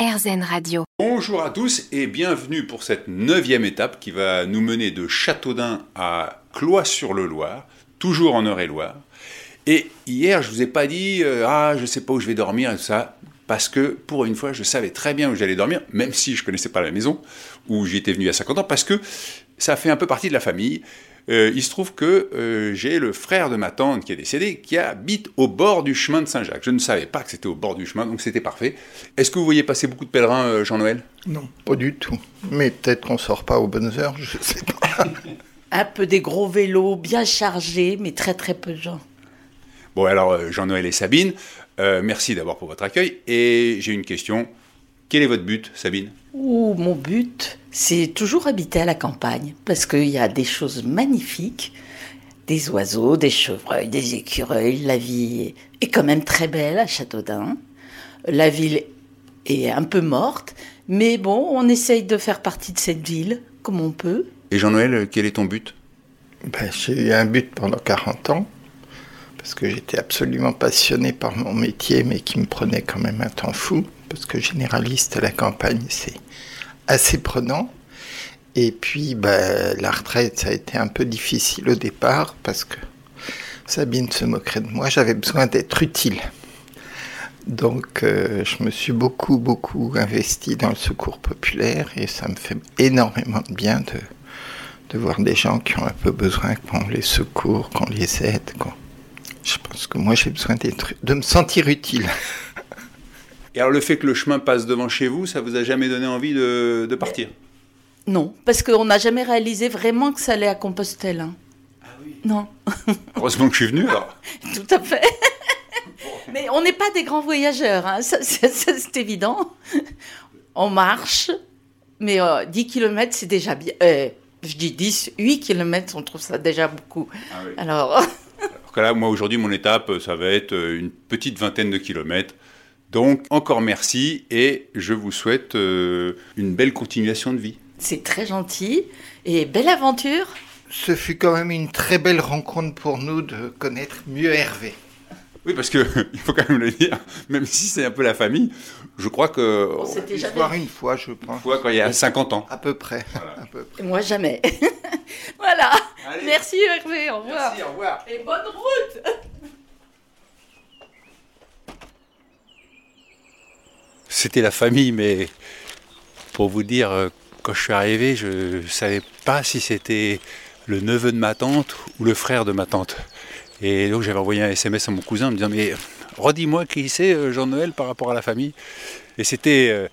RZN Radio. Bonjour à tous et bienvenue pour cette neuvième étape qui va nous mener de Châteaudun à Cloix-sur-le-Loir, toujours en Eure-et-Loire. Et hier, je vous ai pas dit euh, ah je sais pas où je vais dormir et tout ça parce que pour une fois, je savais très bien où j'allais dormir, même si je connaissais pas la maison où j'étais venu à 50 ans, parce que ça fait un peu partie de la famille. Euh, il se trouve que euh, j'ai le frère de ma tante qui est décédé, qui habite au bord du chemin de Saint-Jacques. Je ne savais pas que c'était au bord du chemin, donc c'était parfait. Est-ce que vous voyez passer beaucoup de pèlerins, euh, Jean-Noël? Non, pas du tout. Mais peut-être qu'on sort pas aux bonnes heures, je sais pas. Un peu des gros vélos bien chargés, mais très très peu de gens. Bon, alors euh, Jean-Noël et Sabine, euh, merci d'abord pour votre accueil. Et j'ai une question. Quel est votre but, Sabine? Ouh, mon but, c'est toujours habiter à la campagne, parce qu'il y a des choses magnifiques, des oiseaux, des chevreuils, des écureuils. La vie est quand même très belle à Châteaudun. La ville est un peu morte, mais bon, on essaye de faire partie de cette ville comme on peut. Et Jean-Noël, quel est ton but? Ben, j'ai eu un but pendant 40 ans, parce que j'étais absolument passionné par mon métier, mais qui me prenait quand même un temps fou, parce que généraliste à la campagne, c'est assez prenant. Et puis, ben, la retraite, ça a été un peu difficile au départ, parce que Sabine se moquerait de moi, j'avais besoin d'être utile. Donc, euh, je me suis beaucoup, beaucoup investi dans le secours populaire, et ça me fait énormément de bien de, de voir des gens qui ont un peu besoin qu'on les secourt, qu'on les aide. Je pense que moi j'ai besoin de me sentir utile. Et alors le fait que le chemin passe devant chez vous, ça vous a jamais donné envie de, de partir? Non, parce qu'on n'a jamais réalisé vraiment que ça allait à Compostelle. hein. Non, Heureusement que je suis venu alors. tout à fait. Mais on n'est pas des grands voyageurs, hein, ça, ça, ça, c'est évident. On marche, mais euh, 10 km c'est déjà bien. Euh, je dis 10, 8 km, on trouve ça déjà beaucoup. Ah oui. Alors, Alors que là, moi aujourd'hui, mon étape, ça va être euh, une petite vingtaine de kilomètres. Donc encore merci et je vous souhaite euh, une belle continuation de vie. c'est très gentil et belle aventure. Ce fut quand même une très belle rencontre pour nous de connaître mieux Hervé. Oui, parce que il faut quand même le dire, même si c'est un peu la famille, je crois que On s'était Une jamais fois, une fois, je pense. fois quand il y a 50 ans. À peu près. À peu près. Et Moi, jamais. voilà. Allez. Merci Hervé, au revoir. au revoir. Et bonne route. C'était la famille, mais pour vous dire, euh, quand je suis arrivé, je ne savais pas si c'était le neveu de ma tante ou le frère de ma tante. Et donc j'avais envoyé un SMS à mon cousin en me disant Mais redis-moi qui c'est euh, Jean-Noël par rapport à la famille. Et c'était euh,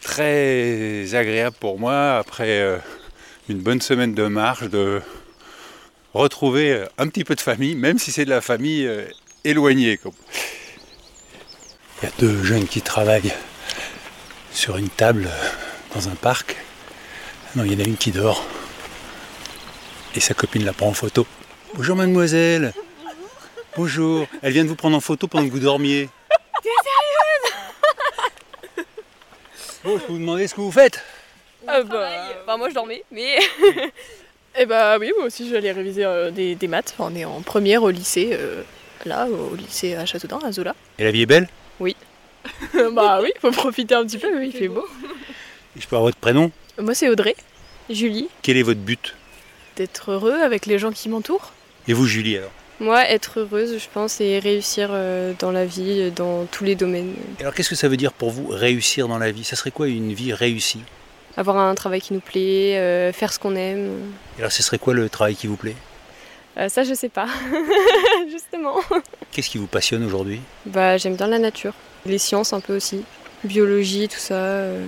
très agréable pour moi, après une bonne semaine de marche, de retrouver un petit peu de famille, même si c'est de la famille éloignée. Il y a deux jeunes qui travaillent sur une table euh, dans un parc. Non, il y en a une qui dort. Et sa copine la prend en photo. Bonjour mademoiselle. Bonjour. Elle vient de vous prendre en photo pendant que vous dormiez. T'es sérieuse? Bon, je peux vous demander ce que vous faites Ah bah, moi je dormais, mais. Et bah oui, moi aussi j'allais réviser euh, des, des maths. Enfin, on est en première au lycée, euh, là, au lycée à Châteaudun, à Zola. Et la vie est belle? bah oui, faut profiter un petit peu, oui, il fait beau. Et Je peux avoir votre prénom? Moi c'est Audrey, Julie, Quel est votre but? D'être heureux avec les gens qui m'entourent. Et vous Julie alors? Moi, être heureuse, je pense, et réussir euh, dans la vie, dans tous les domaines. Alors qu'est-ce que ça veut dire pour vous réussir dans la vie? Ça serait quoi une vie réussie? Avoir un travail qui nous plaît, euh, faire ce qu'on aime. Et Alors ce serait quoi le travail qui vous plaît? Euh, ça, je sais pas, justement. Qu'est-ce qui vous passionne aujourd'hui? Bah, j'aime bien la nature, les sciences un peu aussi, biologie, tout ça. euh.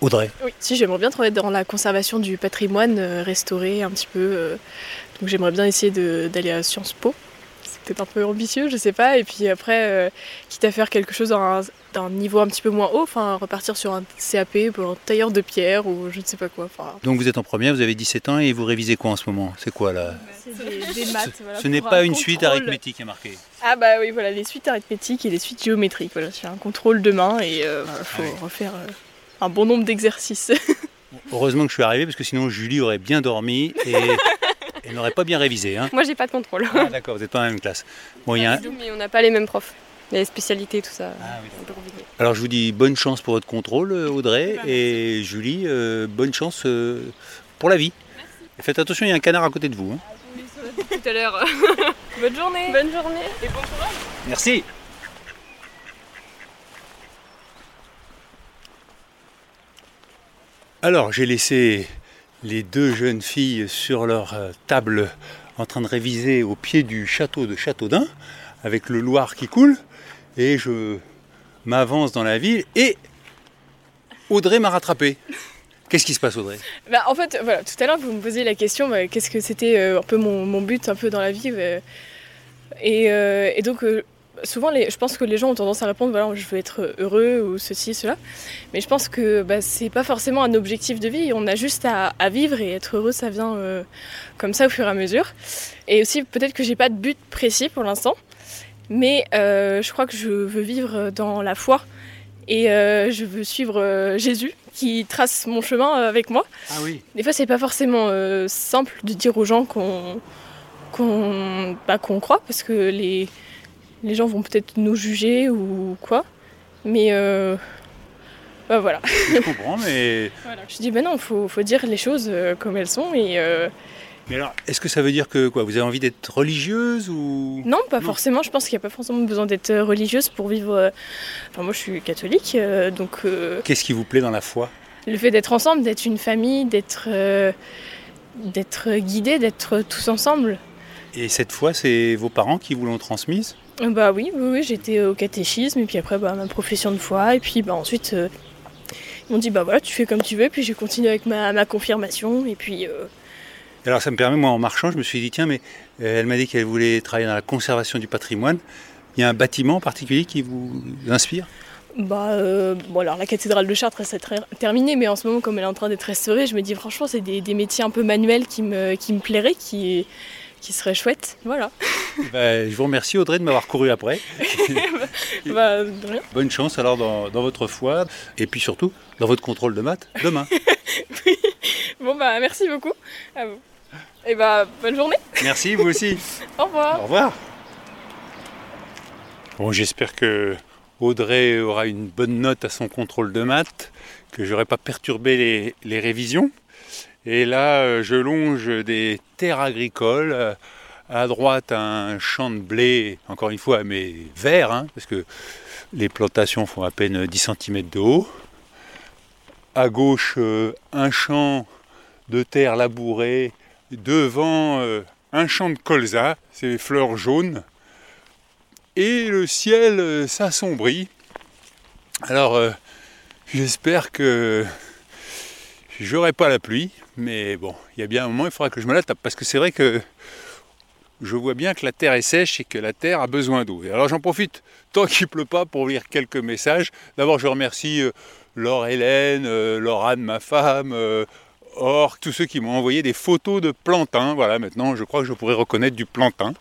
Audrey Oui, si j'aimerais bien travailler dans la conservation du patrimoine, euh, restaurer un petit peu. euh, donc j'aimerais bien essayer de- d'aller à Sciences Po. C'est peut-être un peu ambitieux, je sais pas. Et puis après, euh, quitte à faire quelque chose d'un niveau un petit peu moins haut, enfin repartir sur un CAP pour un tailleur de pierre ou je ne sais pas quoi. Donc vous êtes en première, vous avez 17 ans et vous révisez quoi en ce moment? C'est quoi là? C'est des, des maths. voilà, Ce n'est pas un une suite arithmétique à marquer. Ah bah oui, voilà, les suites arithmétiques et les suites géométriques. Voilà, j'ai un contrôle demain et il faut Ah oui. refaire euh, un bon nombre d'exercices. Heureusement que je suis arrivé parce que sinon Julie aurait bien dormi et elle n'aurait pas bien révisé. Hein. Moi, j'ai pas de contrôle. Ah, D'accord, vous n'êtes pas dans la même classe. Bon, il y a un- Mais on n'a pas les mêmes profs. les spécialités, tout ça. Ah oui. Alors je vous dis bonne chance pour votre contrôle, euh, Audrey, et Julie, euh, bonne chance euh, pour la vie. Et faites attention, il y a un canard à côté de vous. hein. Tout à l'heure. Bonne journée. Bonne journée. Et bon courage. Merci. Alors j'ai laissé les deux jeunes filles sur leur euh, table en train de réviser au pied du château de Châteaudun avec le Loir qui coule et je m'avance dans la ville et Audrey m'a rattrapé. Qu'est-ce qui se passe Audrey? Bah, en fait, voilà, tout à l'heure, vous me posiez la question, bah, qu'est-ce que c'était euh, un peu mon, but un peu dans la vie. euh, et, donc, souvent, les, je pense que les gens ont tendance à répondre, voilà, je veux être heureux ou ceci, cela. Mais je pense que bah, c'est pas forcément un objectif de vie. On a juste à, à vivre et être heureux, ça vient euh, comme ça au fur et à mesure. Et aussi, peut-être que j'ai pas de but précis pour l'instant. Mais euh, je crois que je veux vivre dans la foi. Et euh, je veux suivre Jésus qui trace mon chemin avec moi. Ah oui. Des fois, c'est pas forcément simple de dire aux gens qu'on qu'on bah, qu'on croit parce que les, les gens vont peut-être nous juger ou quoi. Mais euh, bah, voilà. Je comprends, mais, Je dis, bah non, faut, faut dire les choses euh, comme elles sont. Et euh, mais alors, est-ce que ça veut dire que quoi Vous avez envie d'être religieuse ou? Non, pas Non. forcément. Je pense qu'il n'y a pas forcément besoin d'être euh, religieuse pour vivre. Enfin, moi, je suis catholique, donc euh, Qu'est-ce qui vous plaît dans la foi? le fait d'être ensemble, d'être une famille, d'être euh, d'être guidé, d'être tous ensemble. Et cette foi, c'est vos parents qui vous l'ont transmise? Bah oui, oui, oui, j'étais au catéchisme et puis après bah, ma profession de foi et puis bah, ensuite euh, ils m'ont dit bah voilà tu fais comme tu veux puis j'ai continué avec ma, ma confirmation et puis euh, Alors ça me permet, moi en marchant, je me suis dit, tiens, mais euh, elle m'a dit qu'elle voulait travailler dans la conservation du patrimoine. Il y a un bâtiment en particulier qui vous inspire? Bah euh, bon alors la cathédrale de Chartres c'est très terminé mais en ce moment comme elle est en train d'être restaurée je me dis franchement c'est des, des métiers un peu manuels qui me, qui me plairaient qui, qui seraient chouettes voilà Ben, Je vous remercie Audrey de m'avoir couru après. bah de rien Bonne chance alors dans, dans votre foi et puis surtout dans votre contrôle de maths demain. bon bah merci beaucoup à vous et bah bonne journée Merci, vous aussi. au revoir Au revoir. Bon, j'espère que Audrey aura une bonne note à son contrôle de maths, que j'aurai pas perturbé les, les révisions. Et là, euh, je longe des terres agricoles. euh, À droite, un champ de blé, encore une fois, mais vert, hein, parce que les plantations font à peine 10 cm de haut. À gauche, euh, un champ de terre labourée. Devant, un champ de colza, c'est fleurs jaunes. Et le ciel s'assombrit. Alors, j'espère que j'aurai pas la pluie, mais bon, il y a bien un moment, il faudra que je me la tape, parce que c'est vrai que je vois bien que la terre est sèche et que la terre a besoin d'eau. Alors j'en profite, tant qu'il pleut pas, pour lire quelques messages. D'abord, je remercie euh, Laure Hélène, euh, Laure Anne, ma femme, euh, Or, tous ceux qui m'ont envoyé des photos de plantain. Voilà, maintenant, je crois que je pourrais reconnaître du plantain,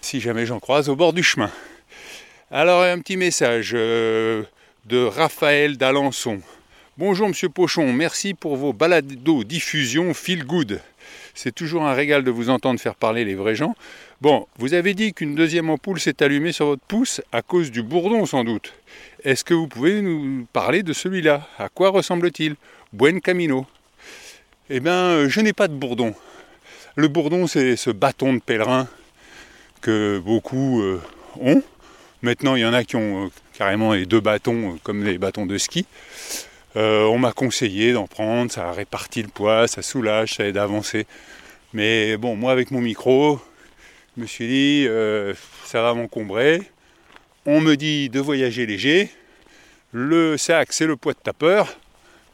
si jamais j'en croise au bord du chemin. Alors, un petit message euh, de Raphaël d'Alençon. Bonjour Monsieur Pochon, merci pour vos balados diffusion feel good. C'est toujours un régal de vous entendre faire parler les vrais gens. Bon, vous avez dit qu'une deuxième ampoule s'est allumée sur votre pouce à cause du bourdon sans doute. Est-ce que vous pouvez nous parler de celui-là? À quoi ressemble-t-il? Buen Camino. Eh bien, euh, je n'ai pas de bourdon. Le bourdon, c'est ce bâton de pèlerin que beaucoup euh, ont. Maintenant, il y en a qui ont euh, carrément les deux bâtons, comme les bâtons de ski. Euh, on m'a conseillé d'en prendre, ça répartit le poids, ça soulage, ça aide à avancer. Mais bon, moi avec mon micro, je me suis dit, euh, ça va m'encombrer. On me dit de voyager léger. Le sac, c'est le poids de tapeur.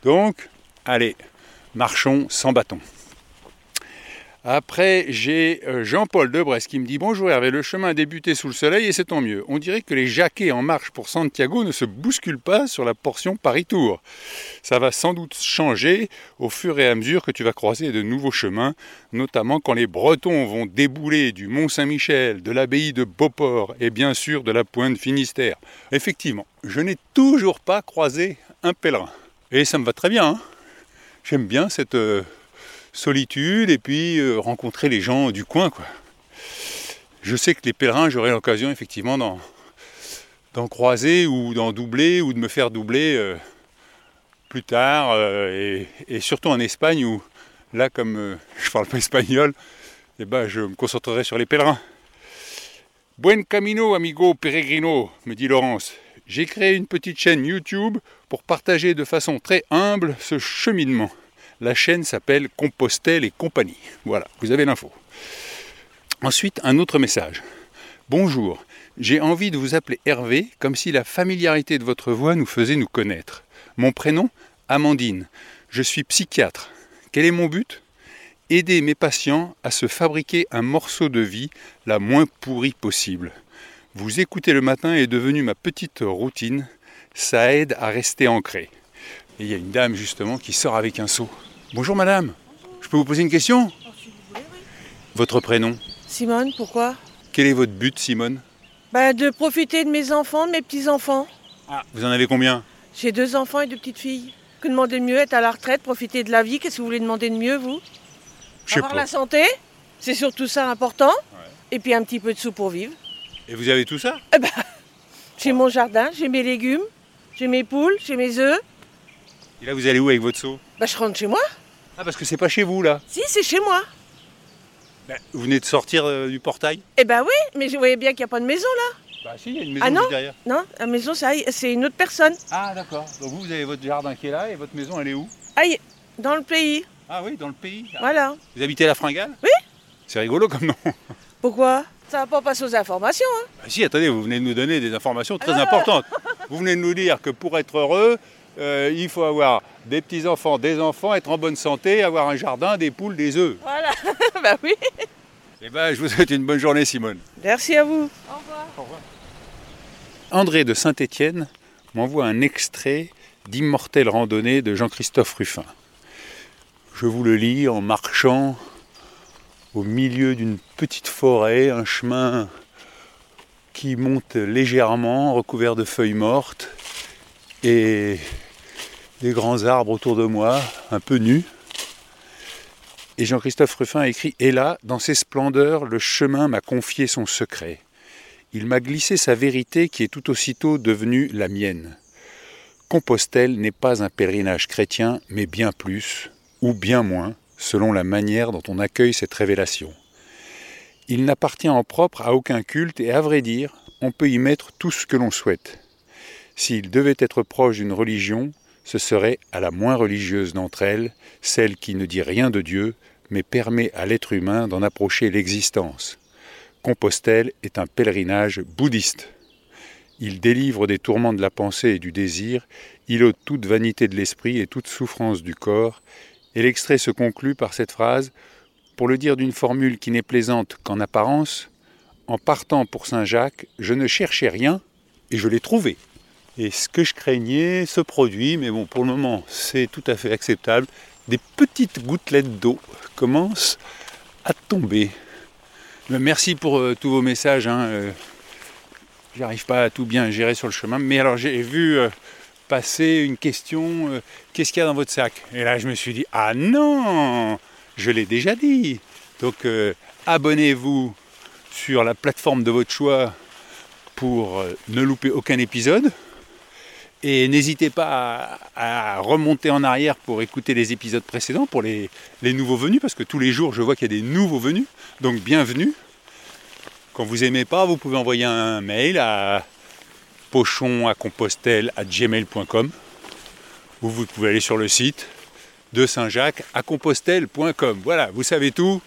Donc, allez, marchons sans bâton. Après, j'ai euh, Jean-Paul de Brest qui me dit Bonjour Hervé, le chemin a débuté sous le soleil et c'est tant mieux. On dirait que les jaquets en marche pour Santiago ne se bousculent pas sur la portion Paris-Tour. Ça va sans doute changer au fur et à mesure que tu vas croiser de nouveaux chemins, notamment quand les Bretons vont débouler du Mont-Saint-Michel, de l'abbaye de Beauport et bien sûr de la pointe Finistère. Effectivement, je n'ai toujours pas croisé un pèlerin. Et ça me va très bien. hein. J'aime bien cette. Solitude et puis euh, rencontrer les gens du coin. Quoi. Je sais que les pèlerins, j'aurai l'occasion effectivement d'en, croiser ou d'en doubler ou de me faire doubler euh, plus tard. euh, et, surtout en Espagne où là, comme je parle pas espagnol, eh ben, je me concentrerai sur les pèlerins. Buen camino, amigo peregrino, me dit Laurence. J'ai créé une petite chaîne YouTube pour partager de façon très humble ce cheminement. La chaîne s'appelle Compostelle et compagnie. Voilà, vous avez l'info. Ensuite, un autre message. Bonjour, j'ai envie de vous appeler Hervé, comme si la familiarité de votre voix nous faisait nous connaître. Mon prénom Amandine. Je suis psychiatre. Quel est mon but? Aider mes patients à se fabriquer un morceau de vie la moins pourrie possible. Vous écouter le matin est devenu ma petite routine. Ça aide à rester ancré. Et il y a une dame justement qui sort avec un seau. Bonjour madame, je peux vous poser une question Votre prénom Simone, pourquoi Quel est votre but Simone bah, De profiter de mes enfants, de mes petits-enfants. Ah, vous en avez combien J'ai deux enfants et deux petites filles. Que demander de mieux Être à la retraite, profiter de la vie. Qu'est-ce que vous voulez demander de mieux, vous Avoir pas. la santé, c'est surtout ça important. Et puis un petit peu de sous pour vivre. Et vous avez tout ça J'ai mon jardin, j'ai mes légumes, j'ai mes poules, j'ai mes œufs. Et là vous allez où avec votre seau Bah, je rentre chez moi. Ah parce que c'est pas chez vous là. Si, c'est chez moi. Ben, vous venez de sortir euh, du portail Eh ben oui, mais je voyais bien qu'il n'y a pas de maison là. Bah si, il y a une maison Ah non juste derrière. Non, la maison, ça, c'est une autre personne. Ah d'accord. Donc vous, vous avez votre jardin qui est là et votre maison elle est où? Aïe, dans le pays. Ah oui, dans le pays. Ah. Voilà. Vous habitez à la Fringale? Oui. C'est rigolo comme nom. Pourquoi? Ça va pas passer aux informations. Hein. Ah si, attendez, vous venez de nous donner des informations très importantes. Vous venez de nous dire que pour être heureux, euh, il faut avoir des petits-enfants, des enfants, être en bonne santé, avoir un jardin, des poules, des œufs. Voilà. bah oui. Eh ben, je vous souhaite une bonne journée, Simone. Merci à vous. André de Saint-Étienne m'envoie un extrait d'Immortelle randonnée de Jean-Christophe Ruffin. Je vous le lis en marchant au milieu d'une petite forêt, un chemin qui monte légèrement, recouvert de feuilles mortes, et des grands arbres autour de moi, un peu nus. Et Jean-Christophe Ruffin a écrit Et là, dans ses splendeurs, le chemin m'a confié son secret. Il m'a glissé sa vérité qui est tout aussitôt devenue la mienne. Compostelle n'est pas un pèlerinage chrétien, mais bien plus, ou bien moins, selon la manière dont on accueille cette révélation. Il n'appartient en propre à aucun culte et à vrai dire, on peut y mettre tout ce que l'on souhaite. S'il devait être proche d'une religion, ce serait à la moins religieuse d'entre elles, celle qui ne dit rien de Dieu, mais permet à l'être humain d'en approcher l'existence. Compostelle est un pèlerinage bouddhiste. Il délivre des tourments de la pensée et du désir, il ôte toute vanité de l'esprit et toute souffrance du corps, et l'extrait se conclut par cette phrase Pour le dire d'une formule qui n'est plaisante qu'en apparence, en partant pour Saint-Jacques, je ne cherchais rien et je l'ai trouvé. Et ce que je craignais se produit, mais bon, pour le moment, c'est tout à fait acceptable. Des petites gouttelettes d'eau commencent à tomber. Mais Merci pour euh, tous vos messages. hein, euh, J'arrive pas à tout bien gérer sur le chemin. Mais alors, j'ai vu euh, passer une question qu'est-ce qu'il y a dans votre sac? Et là, je me suis dit ah non Je l'ai déjà dit. Donc, abonnez-vous sur la plateforme de votre choix pour ne louper aucun épisode. Et n'hésitez pas à, remonter en arrière pour écouter les épisodes précédents, pour les, les nouveaux venus, parce que tous les jours je vois qu'il y a des nouveaux venus. Donc bienvenue. Quand vous aimez pas, vous pouvez envoyer un mail à pochon à compostelle à gmail.com ou vous pouvez aller sur le site de Saint-Jacques à compostelle.com. Voilà, vous savez tout.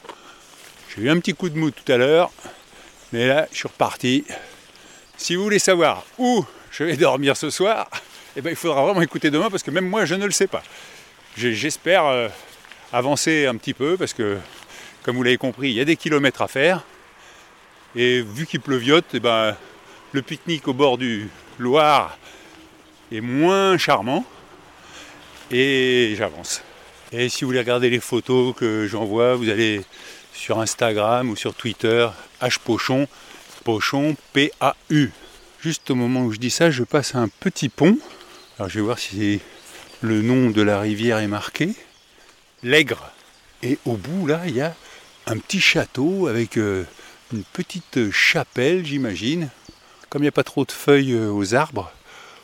J'ai eu un petit coup de mou tout à l'heure, mais là je suis reparti. Si vous voulez savoir où je vais dormir ce soir, eh ben, il faudra vraiment écouter demain parce que même moi je ne le sais pas. J'espère euh, avancer un petit peu parce que, comme vous l'avez compris, il y a des kilomètres à faire. Et vu qu'il pleuviote, eh ben, le pique-nique au bord du Loire est moins charmant. Et j'avance. Et si vous voulez regarder les photos que j'envoie, vous allez sur Instagram ou sur Twitter, hpochon, pochon, P-A-U. Juste au moment où je dis ça, je passe un petit pont. Alors je vais voir si le nom de la rivière est marqué. L'Aigre. Et au bout, là, il y a un petit château avec euh, une petite chapelle, j'imagine. Comme il n'y a pas trop de feuilles euh, aux arbres,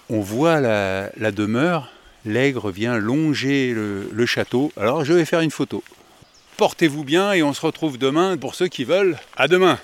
on voit la, la demeure. L'aigre vient longer le, le château. Alors je vais faire une photo. Portez-vous bien et on se retrouve demain pour ceux qui veulent. À demain